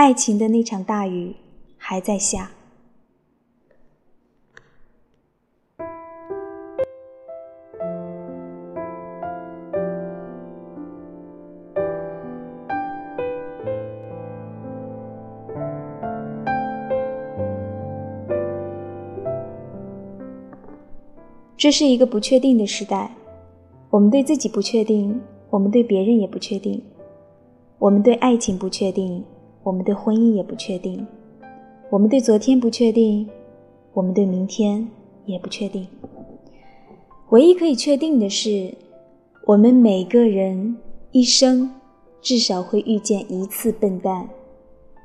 爱情的那场大雨还在下。这是一个不确定的时代，我们对自己不确定，我们对别人也不确定，我们对爱情不确定，我们对婚姻也不确定，我们对昨天不确定，我们对明天也不确定。唯一可以确定的是，我们每个人一生至少会遇见一次笨蛋，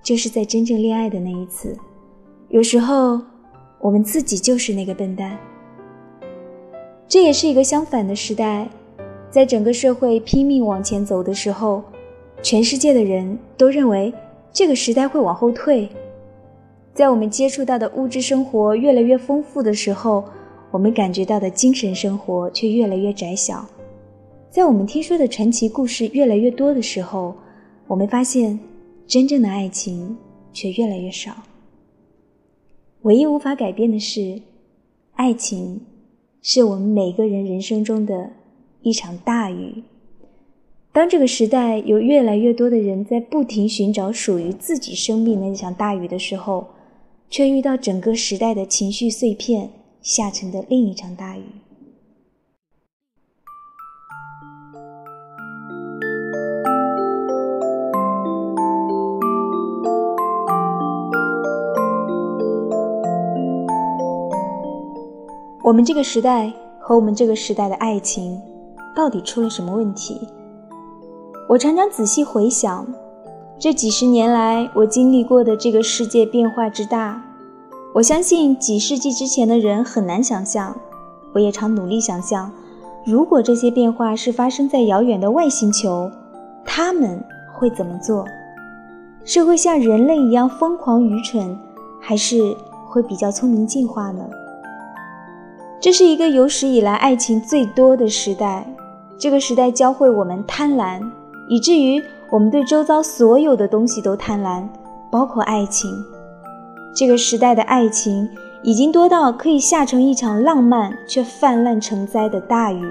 就是在真正恋爱的那一次。有时候，我们自己就是那个笨蛋。这也是一个相反的时代，在整个社会拼命往前走的时候，全世界的人都认为这个时代会往后退。在我们接触到的物质生活越来越丰富的时候，我们感觉到的精神生活却越来越窄小。在我们听说的传奇故事越来越多的时候，我们发现真正的爱情却越来越少。唯一无法改变的是，爱情。是我们每个人人生中的一场大雨。当这个时代有越来越多的人在不停寻找属于自己生命的那场大雨的时候，却遇到整个时代的情绪碎片下成的另一场大雨。我们这个时代和我们这个时代的爱情，到底出了什么问题？我常常仔细回想，这几十年来我经历过的这个世界变化之大，我相信几世纪之前的人很难想象。我也常努力想象，如果这些变化是发生在遥远的外星球，他们会怎么做？是会像人类一样疯狂愚蠢，还是会比较聪明进化呢？这是一个有史以来爱情最多的时代，这个时代教会我们贪婪，以至于我们对周遭所有的东西都贪婪，包括爱情。这个时代的爱情已经多到可以下成一场浪漫却泛滥成灾的大雨。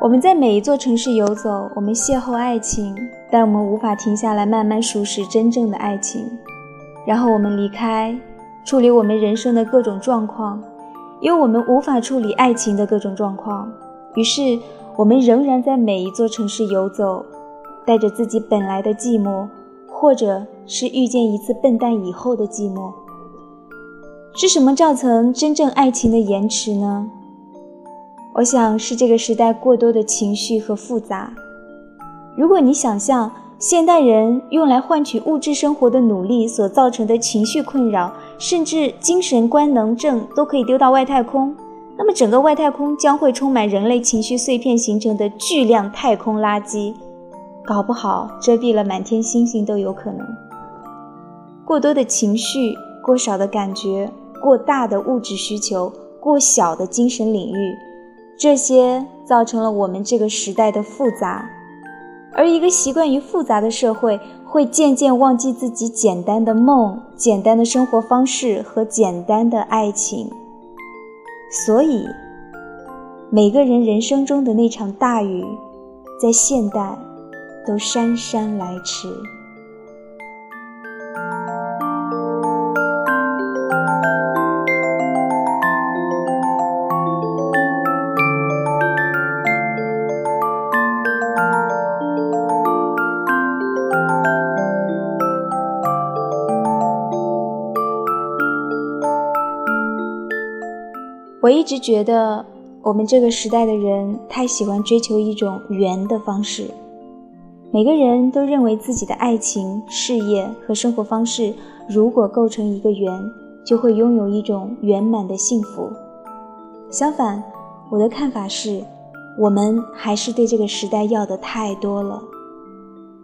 我们在每一座城市游走，我们邂逅爱情。但我们无法停下来慢慢熟识真正的爱情，然后我们离开，处理我们人生的各种状况，因为我们无法处理爱情的各种状况。于是，我们仍然在每一座城市游走，带着自己本来的寂寞，或者是遇见一次笨蛋以后的寂寞。是什么造成真正爱情的延迟呢？我想是这个时代过多的情绪和复杂。如果你想象现代人用来换取物质生活的努力所造成的情绪困扰，甚至精神官能症都可以丢到外太空，那么整个外太空将会充满人类情绪碎片形成的巨量太空垃圾，搞不好遮蔽了满天星星都有可能。过多的情绪，过少的感觉，过大的物质需求，过小的精神领域，这些造成了我们这个时代的复杂。而一个习惯于复杂的社会，会渐渐忘记自己简单的梦、简单的生活方式和简单的爱情。所以，每个人人生中的那场大雨，在现代都姗姗来迟。我一直觉得，我们这个时代的人太喜欢追求一种圆的方式。每个人都认为自己的爱情、事业和生活方式，如果构成一个圆，就会拥有一种圆满的幸福。相反，我的看法是，我们还是对这个时代要的太多了。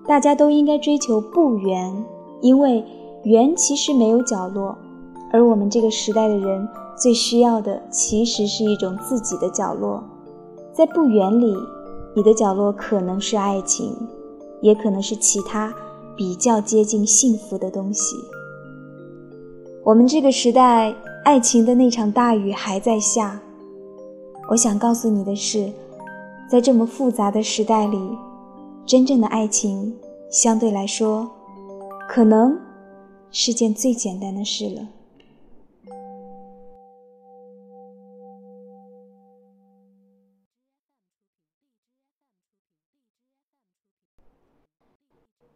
大家都应该追求不圆，因为圆其实没有角落，而我们这个时代的人。最需要的其实是一种自己的角落。在不远里，你的角落可能是爱情，也可能是其他比较接近幸福的东西。我们这个时代，爱情的那场大雨还在下。我想告诉你的是，在这么复杂的时代里，真正的爱情相对来说，可能是件最简单的事了。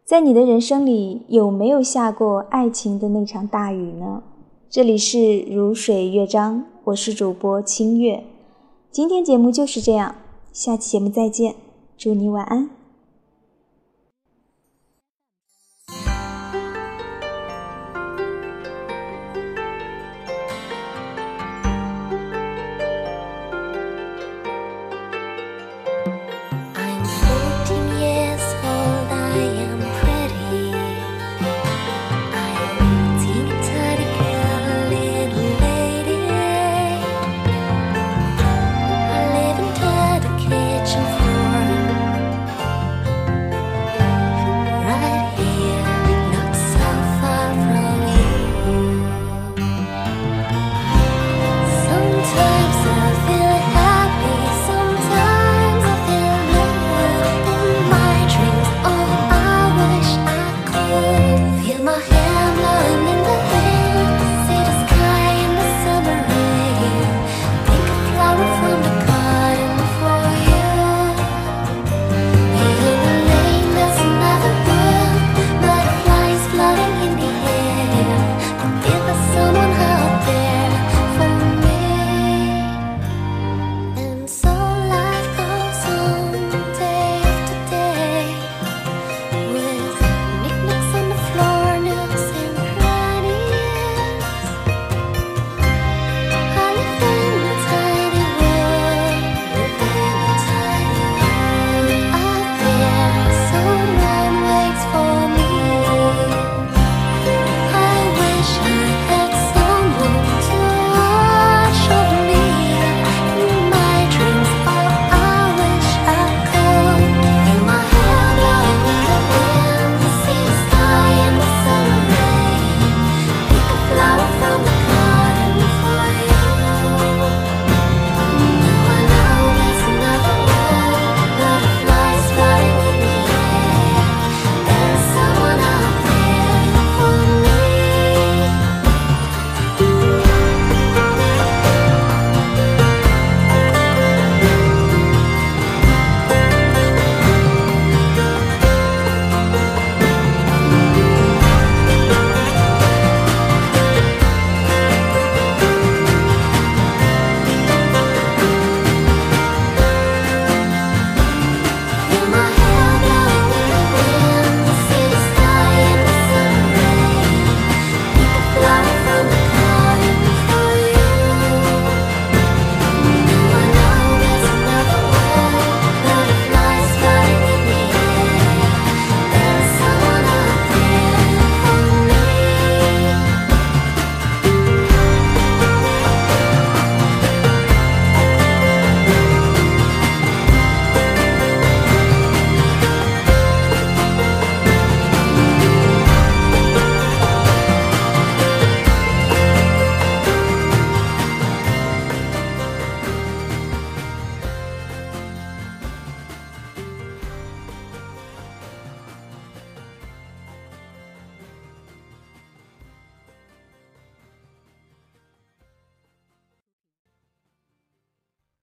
在你的人生里，有没有下过爱情的那场大雨呢？这里是如水乐章，我是主播清月。今天节目就是这样，下期节目再见，祝你晚安。